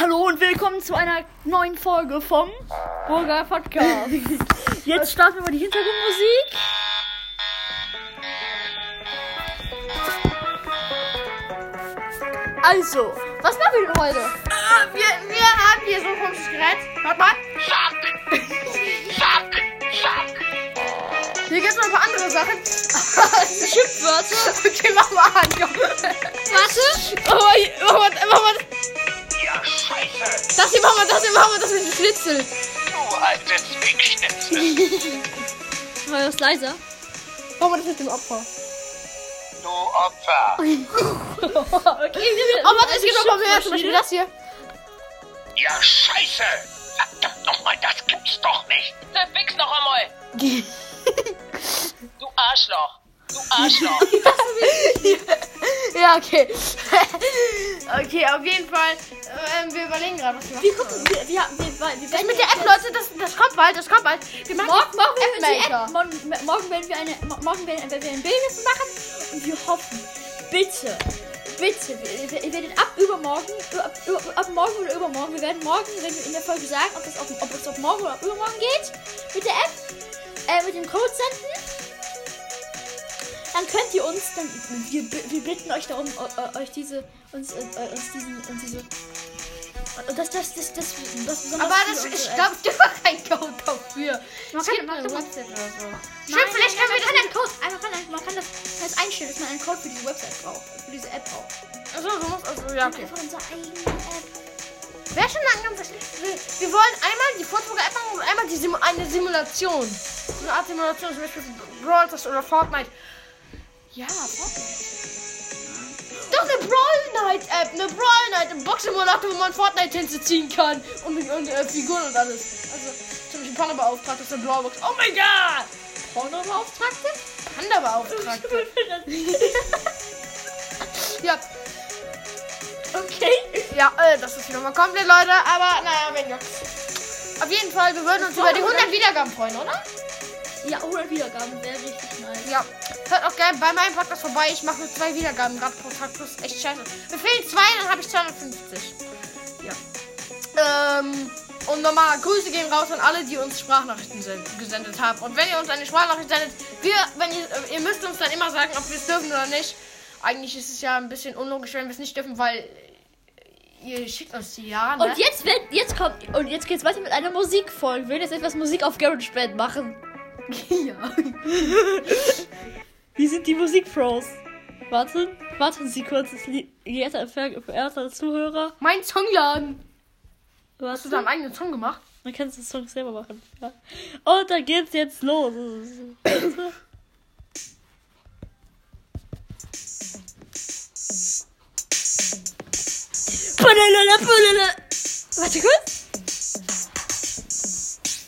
Hallo und willkommen zu einer neuen Folge vom Burger Podcast. Jetzt starten wir mal die Hintergrundmusik. Also, was machen wir denn heute? Ah, wir, wir haben hier so ein komisches Gerät. Warte mal. Hier gibt es noch ein paar andere Sachen. Schimpfwörter. okay, mach mal an. komm. Warte. Oh, mach mal, mach mal. Scheiße. Das hier, mach mal, das hier, mach mal, das mit dem Schnitzel. Du altes Wickschnitzel. War das leiser? Mach mal das mit dem Opfer. Du Opfer. Okay, wir Aber es gibt noch mal mehr, zum Beispiel das hier. Ja, scheiße. Verdammt nochmal, das gibt's doch nicht. Fix noch einmal. Du Arschloch. Du Arschloch. Ja, okay. okay, auf jeden Fall. Wir überlegen gerade, was wir machen. Wir gucken, wir, wir, wir, wir, Das mit der App, Leute, das, das kommt bald, das kommt bald. Wir machen Morgen machen wir die. App. Morgen, morgen werden wir eine, mo- morgen werden, werden wir ein Bild davon machen und wir hoffen, bitte, bitte, wir werden ab übermorgen, ab, über, ab morgen oder übermorgen, wir werden morgen, wenn wir in der Folge sagen, ob, das auf, ob es auf morgen oder ab übermorgen geht, mit der App, äh, mit dem Code senden. Dann könnt ihr uns, dann, wir, wir bitten euch darum, eu- eu- euch diese, uns, äh, uns diesen, uns diese, das, das, das, das, das, Aber das, unsere ich glaube, ich habe keinen Code dafür. Man kann- man eine kann- Website oder so. Nein, Stimmt, vielleicht können wir das Code, man kann, man kann das, das einstellen, dass man einen Code für diese Website braucht, für diese App braucht. Achso, so muss, also, ja, okay. Von unserer eigenen App. Wäre schon langsam. Wir, wir wollen einmal die Vorträge App machen und einmal die Sim eine Simulation. So eine Art Simulation, zum Beispiel Brawl Stars oder Fortnite. Ja, Fortnite. Doch eine Brawl Night App, eine Brawl Night, ein Box-Simulator, wo man Fortnite-Tänze ziehen kann. Und, und äh, Figuren und alles. Also, zum Beispiel Panda-Beauftragte aus der Brawlbox. Oh mein Gott! Pornobeauftragte? Panda-Beauftragte. ja, Okay. Ja, äh, das ist wieder mal komplett, Leute, aber naja, weniger. Auf jeden Fall, wir würden uns über die 100 Wiedergaben freuen, oder? Ja, 100 Wiedergaben wäre richtig nice. Ja. Hört auch gerne bei meinem Podcast vorbei. Ich mache nur zwei Wiedergaben gerade pro Tag. Das ist echt scheiße. Mir fehlen zwei, dann habe ich 250. Ja. Ähm, und nochmal Grüße gehen raus an alle, die uns Sprachnachrichten send gesendet haben. Und wenn ihr uns eine Sprachnachricht sendet, wir, wenn ihr, äh, ihr müsst uns dann immer sagen, ob wir es dürfen oder nicht. Eigentlich ist es ja ein bisschen unlogisch, wenn wir es nicht dürfen, weil äh, ihr schickt uns die ja. Ne? Und jetzt wird, jetzt kommt, und jetzt geht's weiter mit einer Musikfolge. Wir werden jetzt etwas Musik auf GarageBand machen. ja. Wie sind die Musikpros? Warten, warten Sie kurz, das Lied, geehrter, verehrter Zuhörer. Mein Songladen. Hast du deinen eigenen Song gemacht? man kann den Song selber machen. Ja. Und dann geht's jetzt los. Warte kurz.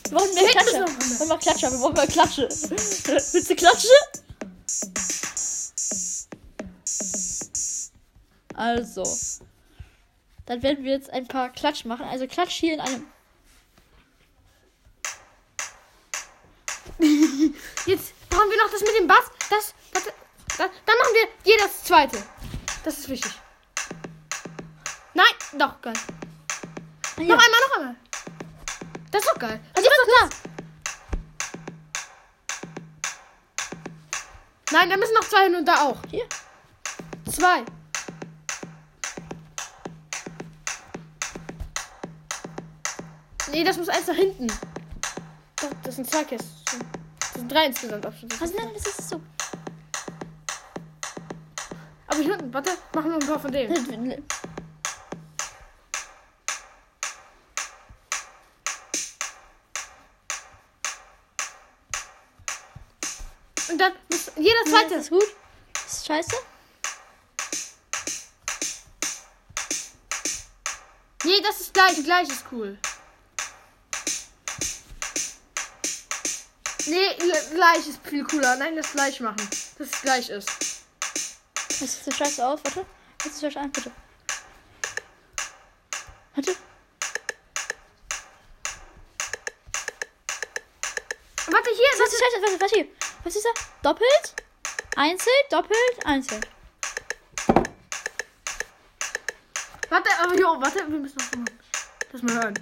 Wir brauchen mehr noch? Wir brauchen mal Klatscher. Wir brauchen mal Klatsche. Willst du Klatsche? Also. Dann werden wir jetzt ein paar Klatsch machen. Also Klatsch hier in einem. Jetzt machen wir noch das mit dem Bass. Das, warte, das, dann machen wir jeder das zweite. Das ist wichtig. Nein, doch, geil. Ja. Noch einmal, noch einmal. Das ist doch geil. Also ist doch klar. Nein, da müssen noch zwei hin und da auch. Hier. Zwei. Nee, das muss eins nach hinten. Doch, das sind zwei Kästen. Das sind drei insgesamt. ist- nein, das ist so. Aber hier unten, warte, machen wir ein paar von denen. Und dann muss jeder Das zweite. ist gut. Das ist scheiße. Nee, das ist gleich. Gleich ist cool. Nee, gl- gleich ist viel cooler. Nein, das gleich machen. Dass es gleich ist. Das sieht so scheiße aus. Warte. Jetzt scheiße an, bitte. Warte. Warte, hier. Was ist scheiße? Warte, warte hier. Was ist da? Doppelt? Einzel? Doppelt? Einzel. Warte, aber jo, warte, wir müssen noch. Das mal hören.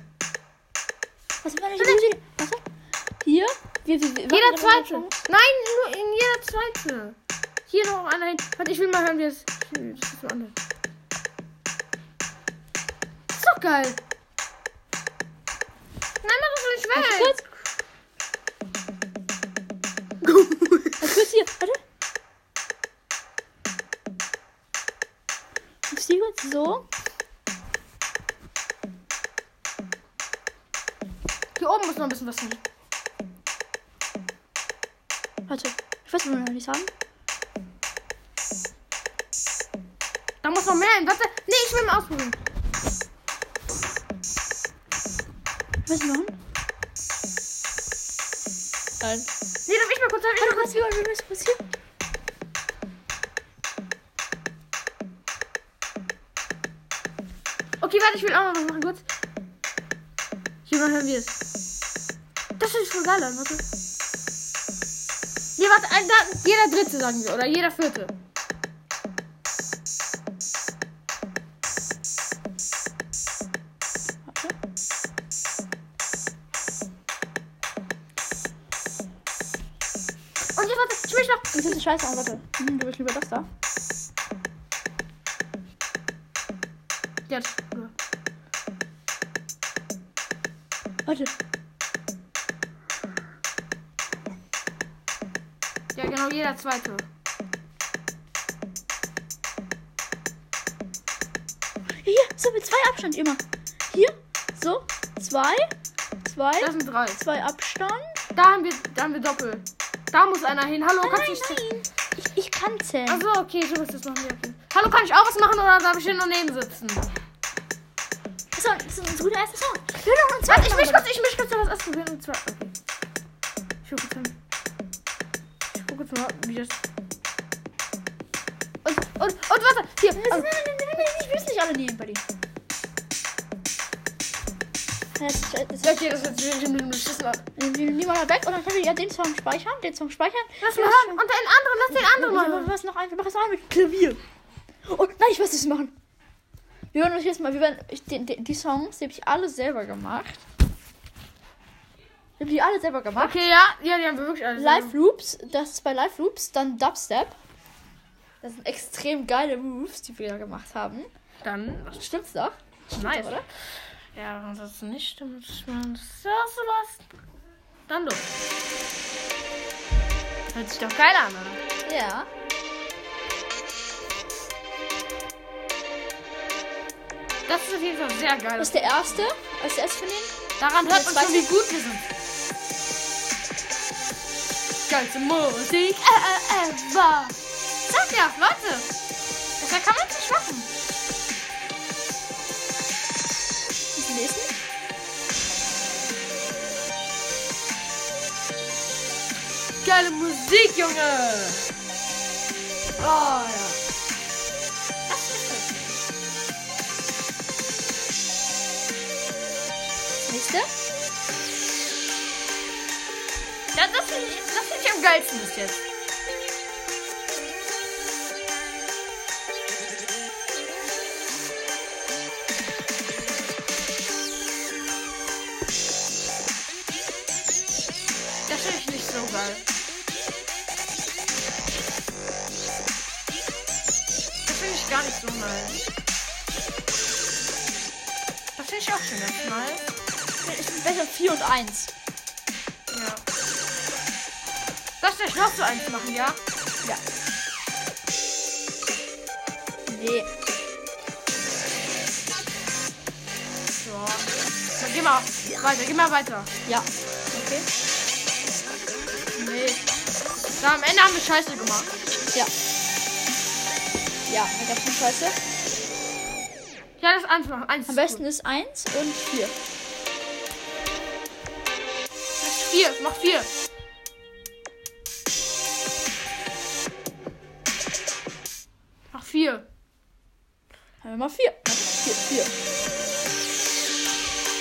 Was war nicht Musik? Warte. Hier. Wir, wir, wir, Jeder zweite. Nein, nur in jeder zweite. Hier noch einer hin. Warte, ich will mal hören, wie es. Das ist so anders. Ist doch geil. Nein, mach das nicht weg. Warte kurz hier. Warte. Ich sehe kurz so. Hier oben muss noch ein bisschen was hin. Warte. Ich weiß noch nicht sagen. Da muss noch mehr hin. Warte. Nee, ich will mal ausprobieren. Was machen? Nein. Nee, darf ich mal kurz, darf ich mal kurz. hier, warte kurz, kurz hier. Okay, warte, ich will auch noch was machen, kurz. Hier mal hören wir es. Das ist voll geil warte. Nee, warte, ein, da, jeder dritte sagen wir, oder jeder vierte. Und jetzt warte, ich eine Scheiße, aber warte. Hm, du willst lieber das da. Jetzt. Warte. Genau, jeder zweite. Hier, so mit zwei Abstand immer. Hier, so, zwei, zwei, Das sind drei. zwei Abstand. Da haben wir, da haben wir Doppel. Da muss einer hin. Hallo, Nein, kannst du nein, nicht. nein. Ich, ich kann zählen. Achso, okay, so ist das nicht. Okay. Hallo, kann ich auch was machen oder darf ich hier daneben sitzen? So, das ist unser guter erster Song. Wir hören noch einen Warte, ich Song. kurz, ich möchte kurz noch was ausprobieren. Und zwar, okay. Ich gucke wie das. Und, und, und warte, hier. Nein, Also, nein, nein, nein, nein, ich will es nicht alle nehmen bei dir. Das, okay, wir nehmen mal weg und dann können wir ja den Song speichern. Den Song speichern. Lass mal hören. Und den anderen, lass den anderen mal hören. was noch ein, wir machen es ein mit Klavier. Oh, nein, ich weiß, wir machen. Wir werden uns jetzt mal, wir werden, ich, die, die, die Songs, die habe ich alle selber gemacht. Ich habe die alle selber gemacht. Okay, ja, ja, die haben wir wirklich alle. Live Loops, das ist bei Live Loops, dann Dubstep. Das sind extrem geile Moves, die wir da gemacht haben. Dann, Stimmt's doch? nice. oder? Ja, wenn das nicht stimmt, ist ja sowas. Dann los. Hört sich doch geil an, oder? Ja. Das ist auf jeden Fall sehr geil. Das ist der erste, als erstes von denen. Daran hört man schon, wie gut wir sind. Geilste Musik äh, äh, ever. Sag ja, Leute. Besser kann man nicht machen. Den nächsten. Geile Musik, Junge. Oh, ja. Das ist. Nächste. Ja, das finde geilsten bis jetzt. Das finde ich nicht so geil. Das finde ich gar nicht so nice. Das finde ich auch schon ganz nice. Ich bin besser 4 und 1. Dich noch so eins machen, ja? Ja. Nee. So. Dann geh mal weiter, geh mal weiter. Ja. Okay. Nee. Da am Ende haben wir Scheiße gemacht. Ja. Ja, da gab's eine Scheiße. Ja, das eins machen. Eins. Am ist besten gut. ist 1 und 4. Das ist vier. Mach vier. Mal 4. 4, 4.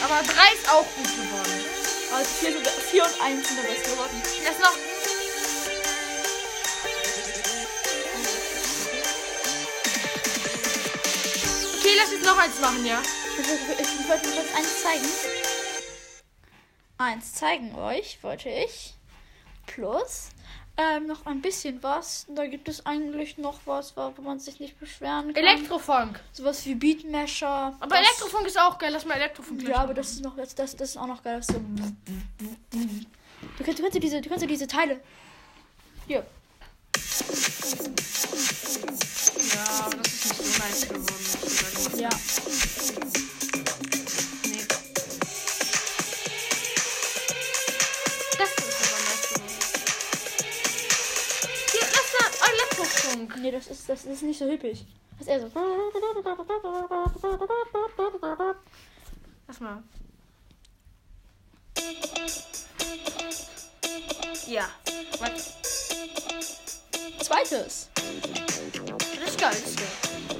Aber drei ist auch gut geworden. Also 4, 4 und 1 sind der beste geworden. Jetzt noch. Okay, lass jetzt noch eins machen, ja? Ich wollte euch jetzt eins zeigen. Eins zeigen euch, wollte ich. Plus ähm, noch ein bisschen was. Da gibt es eigentlich noch was, wo man sich nicht beschweren kann. Elektrofunk. Sowas wie Beatmesher. Aber das, Elektrofunk ist auch geil. Lass mal Elektrofunk Ja, aber das ist noch das, das, das ist auch noch geil. So du kannst, du kannst diese, du kannst diese Teile. Hier. Ja, aber das ist nicht so nice geworden. Ja. Elektrofunk. Nee, das ist, das ist nicht so hippig. Das ist eher so. Lass mal. Ja. Warte. Zweites. Das ist geil. Das ist geil.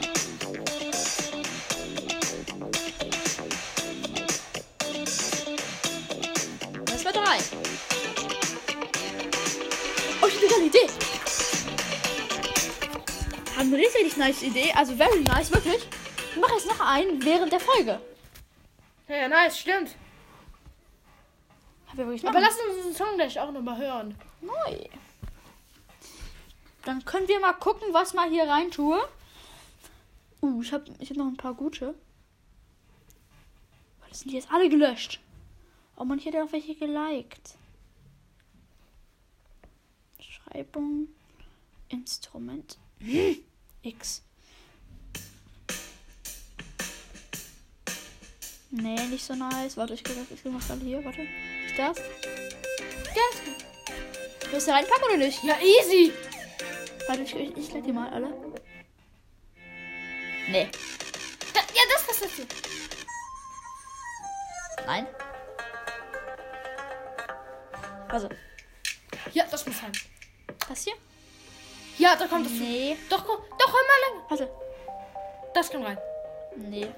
Eine richtig, nice Idee. Also very nice, wirklich. Ich mache jetzt noch einen während der Folge. Ja, nice, stimmt. Aber lass uns den Song gleich auch nochmal hören. neu. Dann können wir mal gucken, was mal hier rein tue. Uh, ich habe ich hab noch ein paar gute. Das sind die jetzt alle gelöscht. Oh man, ich hätte auch welche geliked. Schreibung. Instrument. X. Nee, nicht so nice. Warte, ich gucke ich mach gerade hier. Warte. Ist das? Ja. Willst du reinpacken oder nicht? Ja, easy. Warte, ich, ich, ich leg die mal alle. Nee. Da, ja, das, das, das. hier. Nein. Also, Ja, das muss sein. das hier? Ja, da kommt das. Nee. Doch, komm, doch, hör mal lang. Warte. Das kann rein. Nee.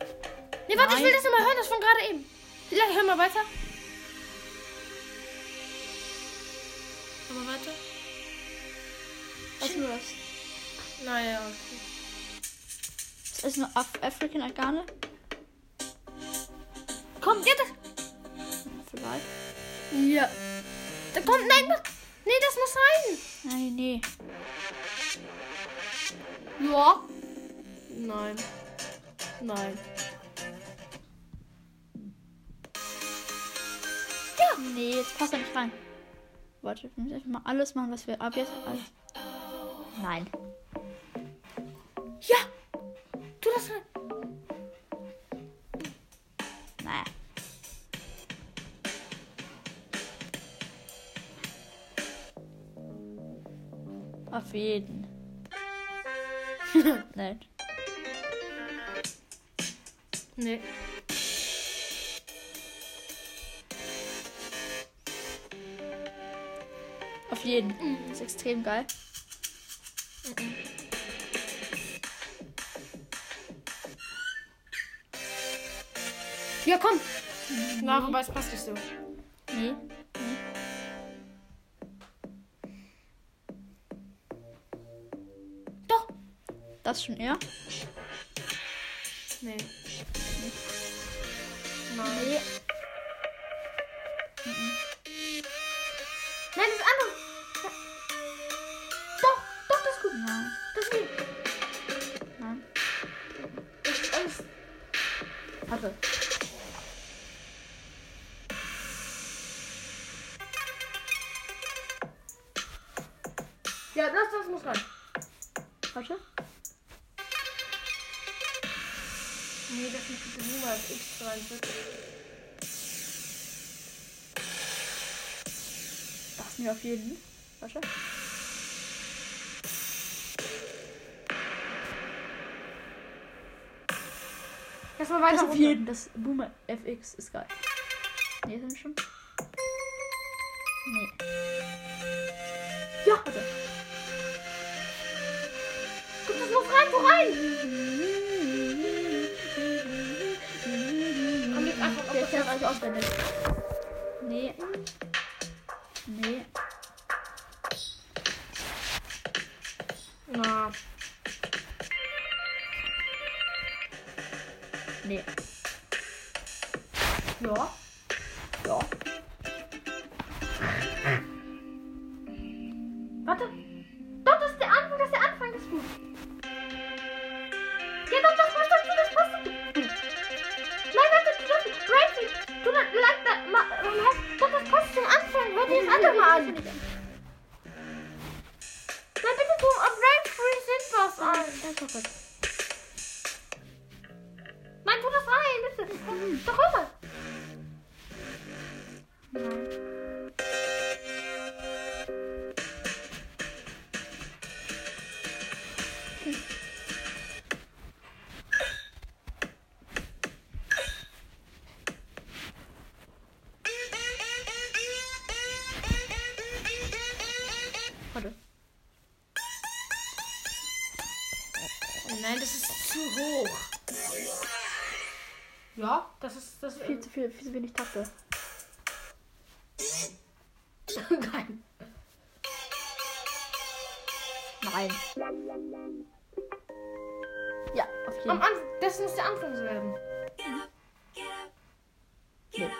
Nee, warte, ich Nein. will das immer hören, das von gerade eben. Ja, hör mal weiter. Hör mal weiter. Was ist nur das? Naja, okay. Das ist nur Af African Organe. Komm, ja, das. Vielleicht. Ja. Da kommt, nein? Nee, das muss rein. Nein, nee. Ja. Nein. Nein. Nee, jetzt passt er nicht rein. Warte, wir müssen einfach mal alles machen, was wir ab jetzt alles. Nein. Ja. Tu das rein. Naja. Auf jeden. Nein. Nee. Auf jeden. Das ist extrem geil. Ja, komm. Na, wobei es passt nicht so. Nee. Das schon eher. Nee. Nein. Nee. Nein, das andere. Doch, doch, das ist gut. Nein. Das ist gut. Nein. Ist alles. Warte. Ja, das, das muss rein. Warte. Nee, das ist bitte niemals X 43. Das mir auf jeden. Warte. Lass mal Das weiter auf runter. jeden. Das Boomer FX ist geil. Nee, sind wir schon. Nee. Ja, warte. Guck, das muss rein, wo rein? Alles auswendig. Nee. Nee. Na. Nee. Ja. Ja. Ja, das ist, das ist Viel zu viel, viel zu wenig Takte. Nein. Nein. Ja, auf jeden Am Fall. Anfang, das muss der Anfang werden. Nee.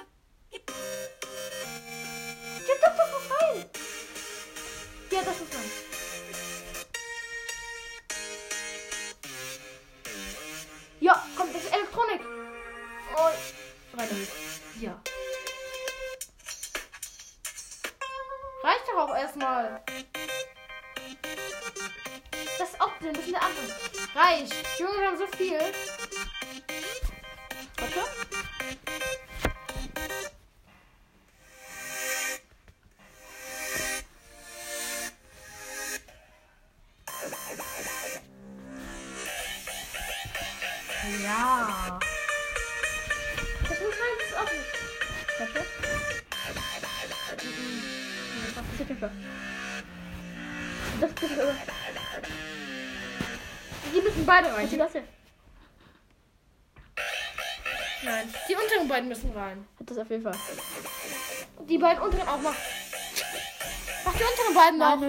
Ja. Das muss rein, das ist. Warte. Das ist. Das ist aber. Die müssen beide rein. Das denn? Nein, die unteren beiden müssen rein. Hat das auf jeden Fall. Die beiden unteren auch noch. Mach die unteren beiden noch.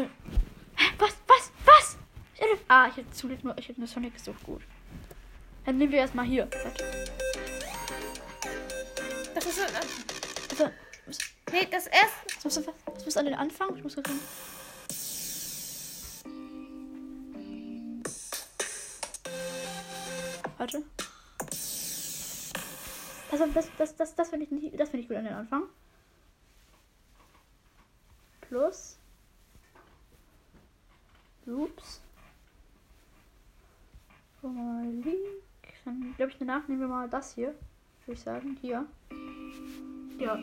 Was? Was? Was? Ich hätte, ah, ich hätte nur, ich hätte nur Sonic gesucht. Gut. Dann nehmen wir erstmal hier. Warte. Das ist ein, Also, was, Nee, das erste. was, muss, was, was muss an den Anfang? Ich muss gucken. Warte. Das, das, das, das, das finde ich, nicht- das find ich gut an den Anfang. Plus. Mal, Link. Dann glaube ich danach nehmen wir mal das hier. Würde ich sagen. Hier. Ja.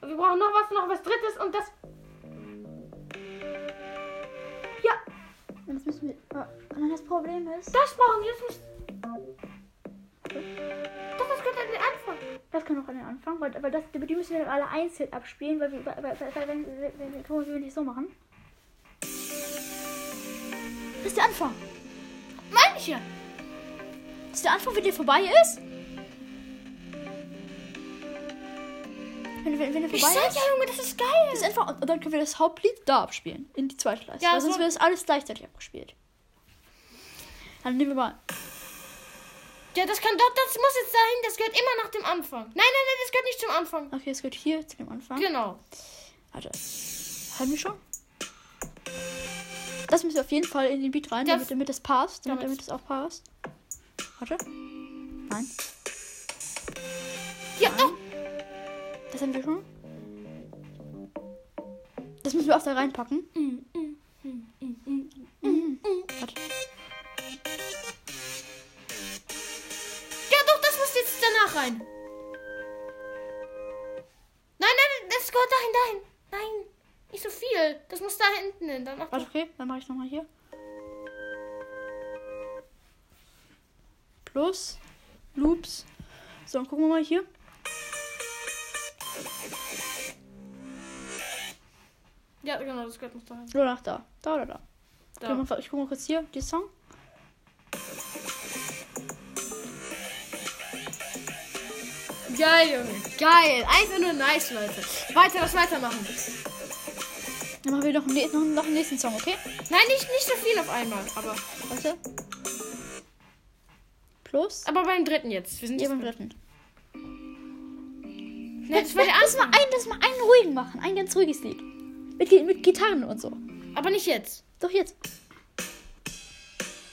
Wir brauchen noch was, noch was drittes und das. Ja, das müssen wir. Und dann das Problem ist. das brauchen wir. Das muss. Doch, das gehört an den Anfang. Das kann auch an den Anfang, weil, weil das, die müssen wir dann alle einzeln abspielen, weil wir, weil, weil, weil wenn, wenn, wenn, wenn wir nicht so machen. Das ist der Anfang. Meine ich ja. Das ist der Anfang, wenn der vorbei ist. Wenn, wenn, wenn Ich vorbei sag ist. ja, Junge, das ist geil. Das ist einfach, und dann können wir das Hauptlied da abspielen. In die zweite Leiste. Ja, weil sonst so- wird das alles gleichzeitig abgespielt. Dann nehmen wir mal. Ja, das kann doch, das muss jetzt dahin. Das gehört immer nach dem Anfang. Nein, nein, nein, das gehört nicht zum Anfang. Okay, es gehört hier zu dem Anfang. Genau. Warte. Haben wir schon? Das müssen wir auf jeden Fall in den Beat rein, Das- damit, damit das passt. Damit, Damit- damit das auch passt. Warte. Nein. Ja, doch. Das haben wir schon. Das müssen wir auch da reinpacken. Mhm. Warte. Ja, doch, das muss jetzt danach rein. Nein, nein, das gehört dahin, dahin. Nein, nicht so viel. Das muss da hinten hin. Dann mach Warte, okay. Dann mache ich nochmal hier. Plus. Loops. So, dann gucken wir mal hier. Ja, genau, das gehört noch dahin. Oder nach da. Da oder da. Da. Ich guck mal, ich guck mal kurz hier, die Song. Geil, Junge. Geil. Einfach nur nice, Leute. Weiter, das weitermachen. Dann machen wir noch, noch, noch einen nächsten Song, okay? Nein, nicht, nicht so viel auf einmal, aber. Warte. Plus. Aber beim dritten jetzt. Wir sind Ja, beim dritten. Nee, das war der lass mal ein, lass mal einen ruhigen machen. Ein ganz ruhiges Lied. Mit, mit Gitarren und so. Aber nicht jetzt. Doch jetzt.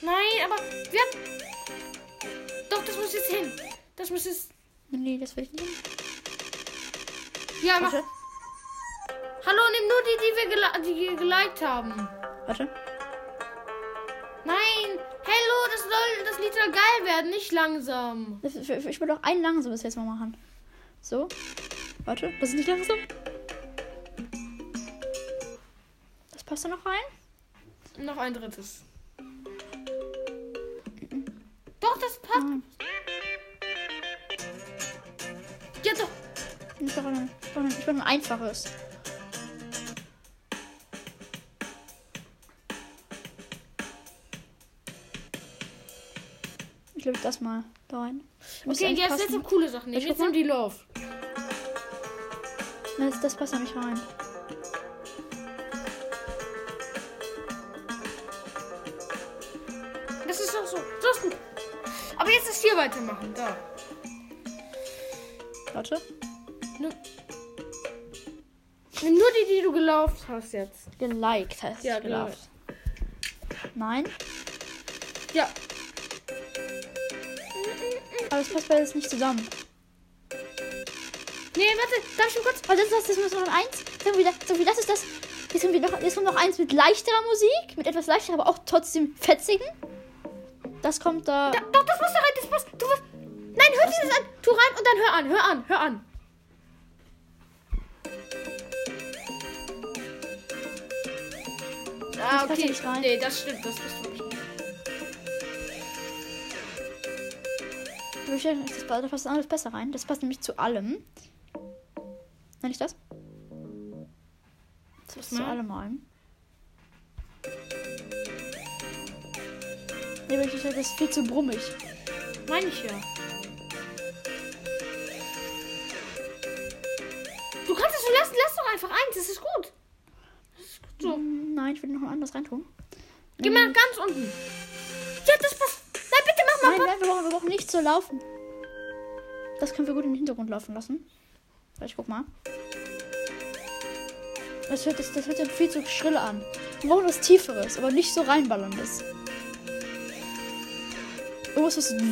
Nein, aber wir haben... Doch, das muss jetzt hin. Das muss jetzt... Nee, das will ich nicht. Ja, mach... Warte. Hallo, nimm nur die, die wir gela die wir geliked haben. Warte. Nein! Hello, das soll das Lied soll geil werden, nicht langsam. Ich will doch ein langsames jetzt mal machen. So. Warte. Das ist nicht langsam. Das passt da noch rein? Noch ein drittes. Doch, das passt. Nein. Ja, doch. Ich ein, will ein einfaches. Ich lege das mal da rein. Muss Okay, jetzt passen. jetzt noch coole Sachen. Ich Jetzt nimm die Love. Nein, das, das passt nicht rein. Das ist doch so. So ist gut. Aber jetzt das hier weitermachen. Da. Warte. Nimm, nimm nur die, die du gelaufen hast jetzt. Geliked heißt Ja, es gelaufen. Nein. Aber das passt beides nicht zusammen. Nee, warte. Darf ich schon kurz? Oh, das ist das, das muss noch ein eins. Sagen wir, das- sagen wir, das ist das. Jetzt, haben wir noch, jetzt kommt noch eins mit leichterer Musik, mit etwas leichterer, aber auch trotzdem fetzigen. Das kommt da. Da, doch, das muss da rein. Das passt. Du was? Nein, hör dieses an. Tu rein und dann hör an. Hör an. Hör an. Ah, Das okay. nicht rein. Nee, das stimmt. Das bist du Das, da passt alles besser rein. Das passt nämlich zu allem. Nenn ich das? Das passt zu allem rein. Nee, aber ich das ist viel zu brummig. Meine ich ja. Du kannst es so lassen. Lass doch einfach eins. Das ist gut. Das ist gut so. Hm, Nein, ich will noch ein anderes reintun. Geh mal nach ganz unten. Nein, wir brauchen, wir brauchen nicht so laufen. Das können wir gut im Hintergrund laufen lassen. Ich guck mal. Das hört, das, das hört sich viel zu schrill an. Wir brauchen was Tieferes, aber nicht so reinballerndes. Irgendwas, was. Geh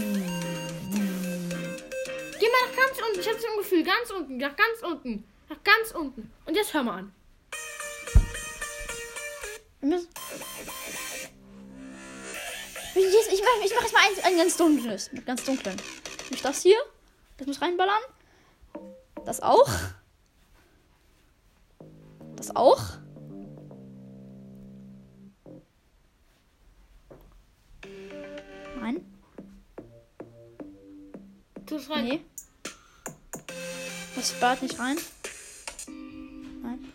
mal nach ganz unten. Ich habe so ein Gefühl. Ganz unten. Nach ganz unten. Nach ganz unten. Und jetzt hör mal an. Wir müssen. Ich, ich, mache ich mach jetzt mal ein, ein ganz dunkles. Mit ganz dunklen. Nicht das hier. Das muss reinballern. Das auch. Das auch. Nein. Tu es rein. Nee. Das ballert nicht rein. Nein.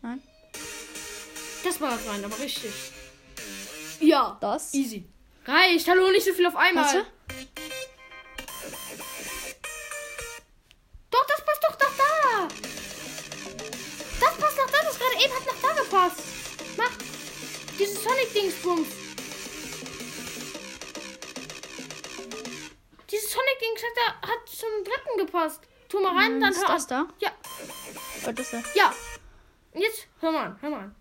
Nein. Das war rein, aber richtig. Ja. Das. Easy. Reicht. Hallo, nicht so viel auf einmal. Warte. Doch, das passt doch nach da. Das passt nach da. Das gerade eben hat nach da gepasst. Mach. Dieses Sonic-Dingsbums. Dieses Sonic-Dings hat, hat zum dritten gepasst. Tu mal rein, dann Ist hör das an. da? Ja, Oh, das da. ja. Jetzt hör mal an, hör mal an.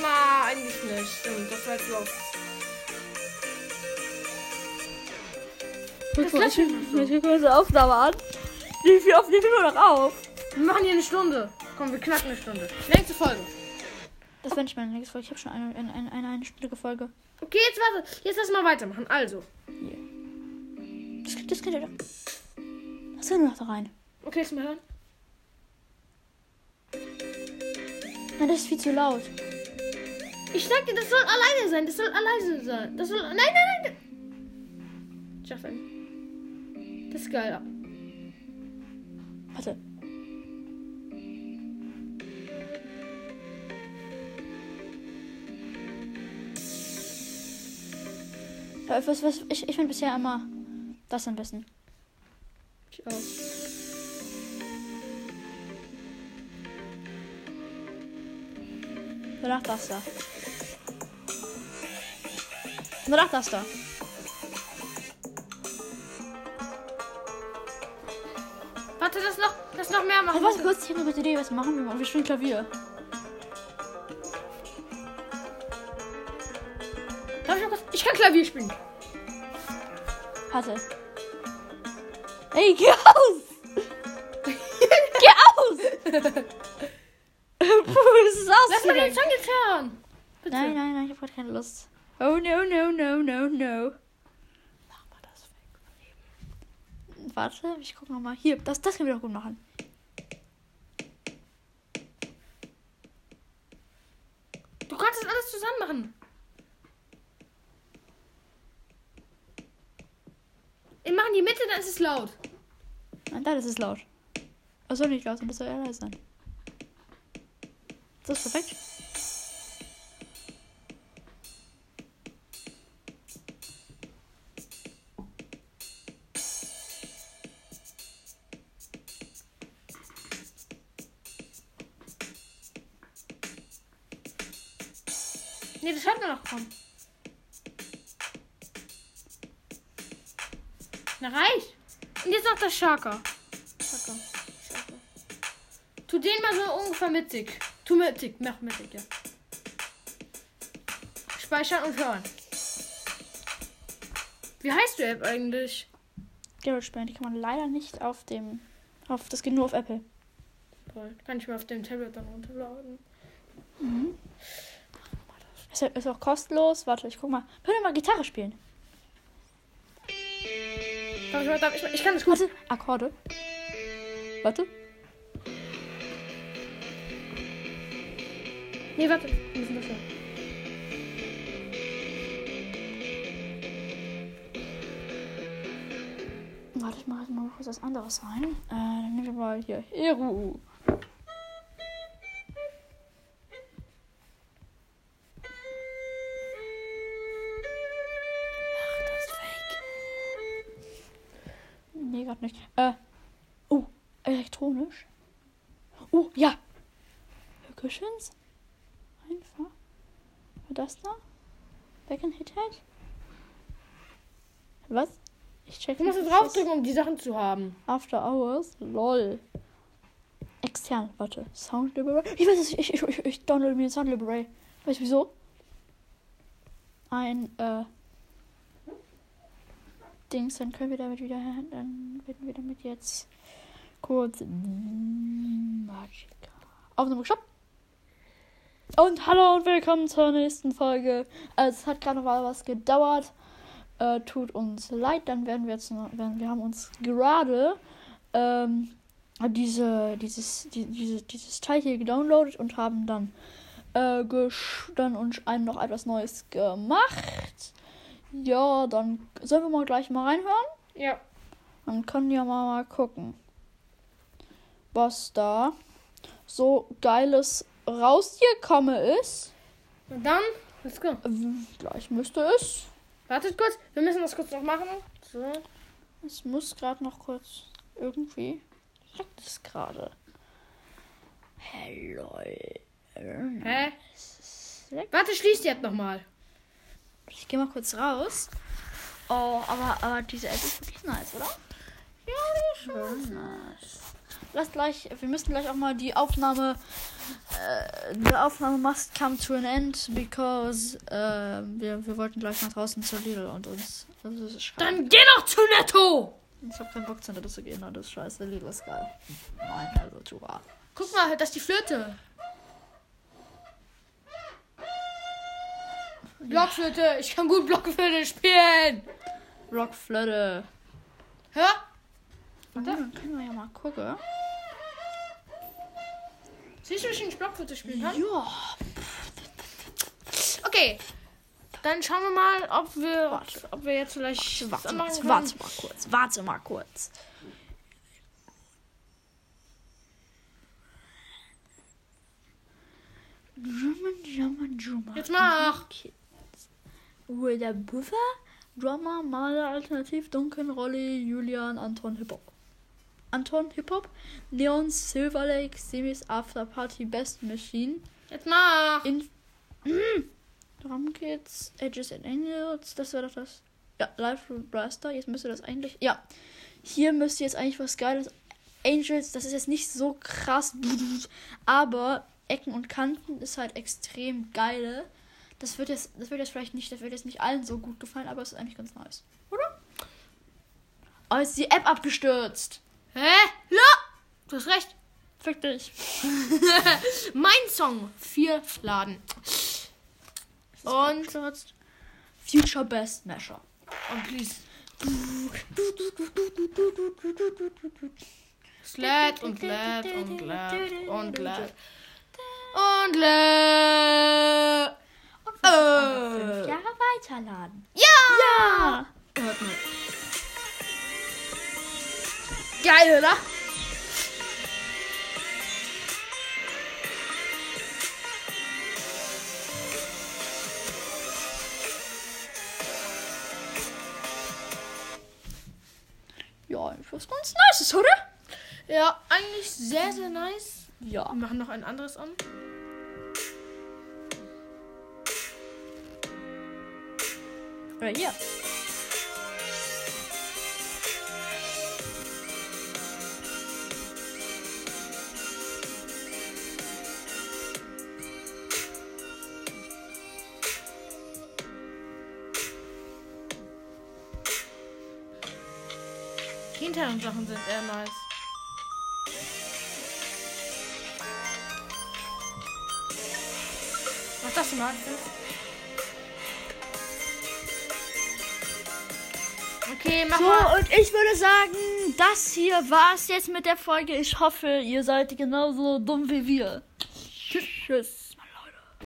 Na, eigentlich nicht. Stimmt, das war jetzt los. Das lass ich mal so. Ich gucke unsere Aufnahme an. Wie viel oft nehmen wir noch auf? Wir machen hier eine Stunde. Komm, wir knacken eine Stunde. Nächste Folge. Das wäre nicht meine nächste Folge. Ich habe schon eine, eine, eine, eine einstündige Folge. Okay, jetzt warte. Jetzt lass mal weitermachen. Also. Das, das könnt ihr doch. Das können wir noch da rein. Okay, jetzt mal hören. Nein, das ist viel zu laut. Ich sag dir, das soll alleine sein. Das soll alleine sein. Das soll. Nein, nein, nein. Schaff ein. Das ist geil. Warte. Was, was, ich ich finde bisher immer das am besten. Ich auch. Danach das da. Nur das, das da. Warte, das noch, das noch mehr Hey, machen. warte kurz, ich habe eine gute Idee, was wir machen. Wir, wir spielen Klavier. Darf ich mal kurz? Ich kann Klavier spielen. Warte. Ey, geh aus! geh aus! Puh, das ist Lass mal den aus. Song jetzt hören. Bitte. Nein, nein, nein, ich hab grad keine Lust. Oh no, no, no, no, no. Mach mal das weg. Warte, ich guck noch mal. Hier, das, das können wir doch gut machen. Du kannst das alles zusammen machen. Ich mache in die Mitte, dann ist es laut. Nein, da, das ist laut. Das soll nicht laut sein, das soll eher leise sein. Das ist perfekt. Nee, das hört man noch kaum. Na, reicht. Und jetzt noch der Shaka. Shaka. Shaka. Tu den mal so ungefähr mittig. Tu mittig. Mach mittig, ja. Speichern und hören. Wie heißt die App eigentlich? GarageBand, die kann man leider nicht auf dem. Auf, das geht nur auf Apple. Toll. Kann ich mir auf dem Tablet dann runterladen. Ist, ist auch kostenlos. Warte, ich guck mal. Können wir mal Gitarre spielen? Ich, ich, kann das gut. Warte, Akkorde. Warte. Nee, warte. Wir müssen das hören. Warte, ich mache jetzt mal kurz was anderes rein. Äh, dann nehmen wir mal hier Eru. Percussions. Einfach. Das da? Back and Hit Head? Was? Ich check Du musst draufdrücken, um die Sachen zu haben. After Hours? Lol. Extern, warte. Sound Library. Ich weiß es, ich, ich, ich, ich download mir den Sound Library. Weißt du wieso? Ein, äh. Dings, dann können wir damit wieder. Dann werden wir damit jetzt kurz. Magica. Aufnahme gestoppt. Und hallo und willkommen zur nächsten Folge. Also, es hat gerade noch mal was gedauert. Äh, tut uns leid, dann werden wir jetzt noch, werden, wir haben uns gerade ähm, diese, dieses, die, diese, dieses Teil hier gedownloadet und haben dann, äh, dann uns ein, noch etwas Neues gemacht. Ja, dann sollen wir mal gleich mal reinhören. Ja. Dann können ja mal, mal gucken, was da so geiles rausgekommen ist. Und dann, let's go. Gleich müsste es. Wartet kurz, wir müssen das kurz noch machen. So. Es muss gerade noch kurz irgendwie. Leckt es gerade. Hello. Hä? Leckt. Warte, schließ die App nochmal. Ich gehe mal kurz raus. Oh, aber, aber diese App ist wirklich nice, oder? Ja, die ist schon nice. Lass gleich, wir müssen gleich auch mal die Aufnahme. Äh, die Aufnahme must come to an end, because äh, wir, wir wollten gleich nach draußen zur Lidl und uns. Das ist schade. Dann geh doch zu Netto! Ich hab keinen Bock, zur Lidl zu gehen, das ist scheiße. Lidl ist geil. Nein, also, tu wahr. Guck mal, das ist die Flöte. Blockflöte, ich kann gut Blockflöte spielen. Blockflöte. Hör? Warte, dann können wir ja mal gucken. Siehst du, wie ich Blockflöte spielen kann? Ja. Okay. Dann schauen wir mal, ob wir, Warte. ob wir jetzt vielleicht Warte, warte, warte mal kurz. Warte mal kurz. Drummer, drummer, drummer. Jetzt mach. Kids. Will der Buffer? Drummer, Maler, Alternativ, Dunkelrolle, Julian, Anton, Hip-Hop. Anton, Hip-Hop, Neon, Silver Lake, Semis, After Party, Best Machine, Jetzt mach. In Drum Kids, Edges and Angels, das wäre doch das. Ja, Live Blaster, jetzt müsste das eigentlich. Ja. Hier müsste jetzt eigentlich was Geiles. Angels, das ist jetzt nicht so krass, aber Ecken und Kanten ist halt extrem geil. Das wird jetzt, das wird jetzt vielleicht nicht, das wird jetzt nicht allen so gut gefallen, aber es ist eigentlich ganz nice. Oder? Oh, ist die App abgestürzt. Hä? Ja! Du hast recht. Fick dich. Mein Song. Vier Laden. Und, Stürzt. Future Best Masher. und please. Sled und Led und Led und Led. Und Led. Fünf Äh. Jahre weiterladen. Ja! Ja! Hört mal. Geil, oder? Ja, eigentlich was ganz Nices, oder? Ja, eigentlich sehr, sehr nice. Ja. Wir machen noch ein anderes an. Oder hier. Hinteren Sachen sind eher nice. Mach das mal. Okay, mach So, mal. und ich würde sagen, das hier war's jetzt mit der Folge. Ich hoffe, ihr seid genauso dumm wie wir. Tschüss.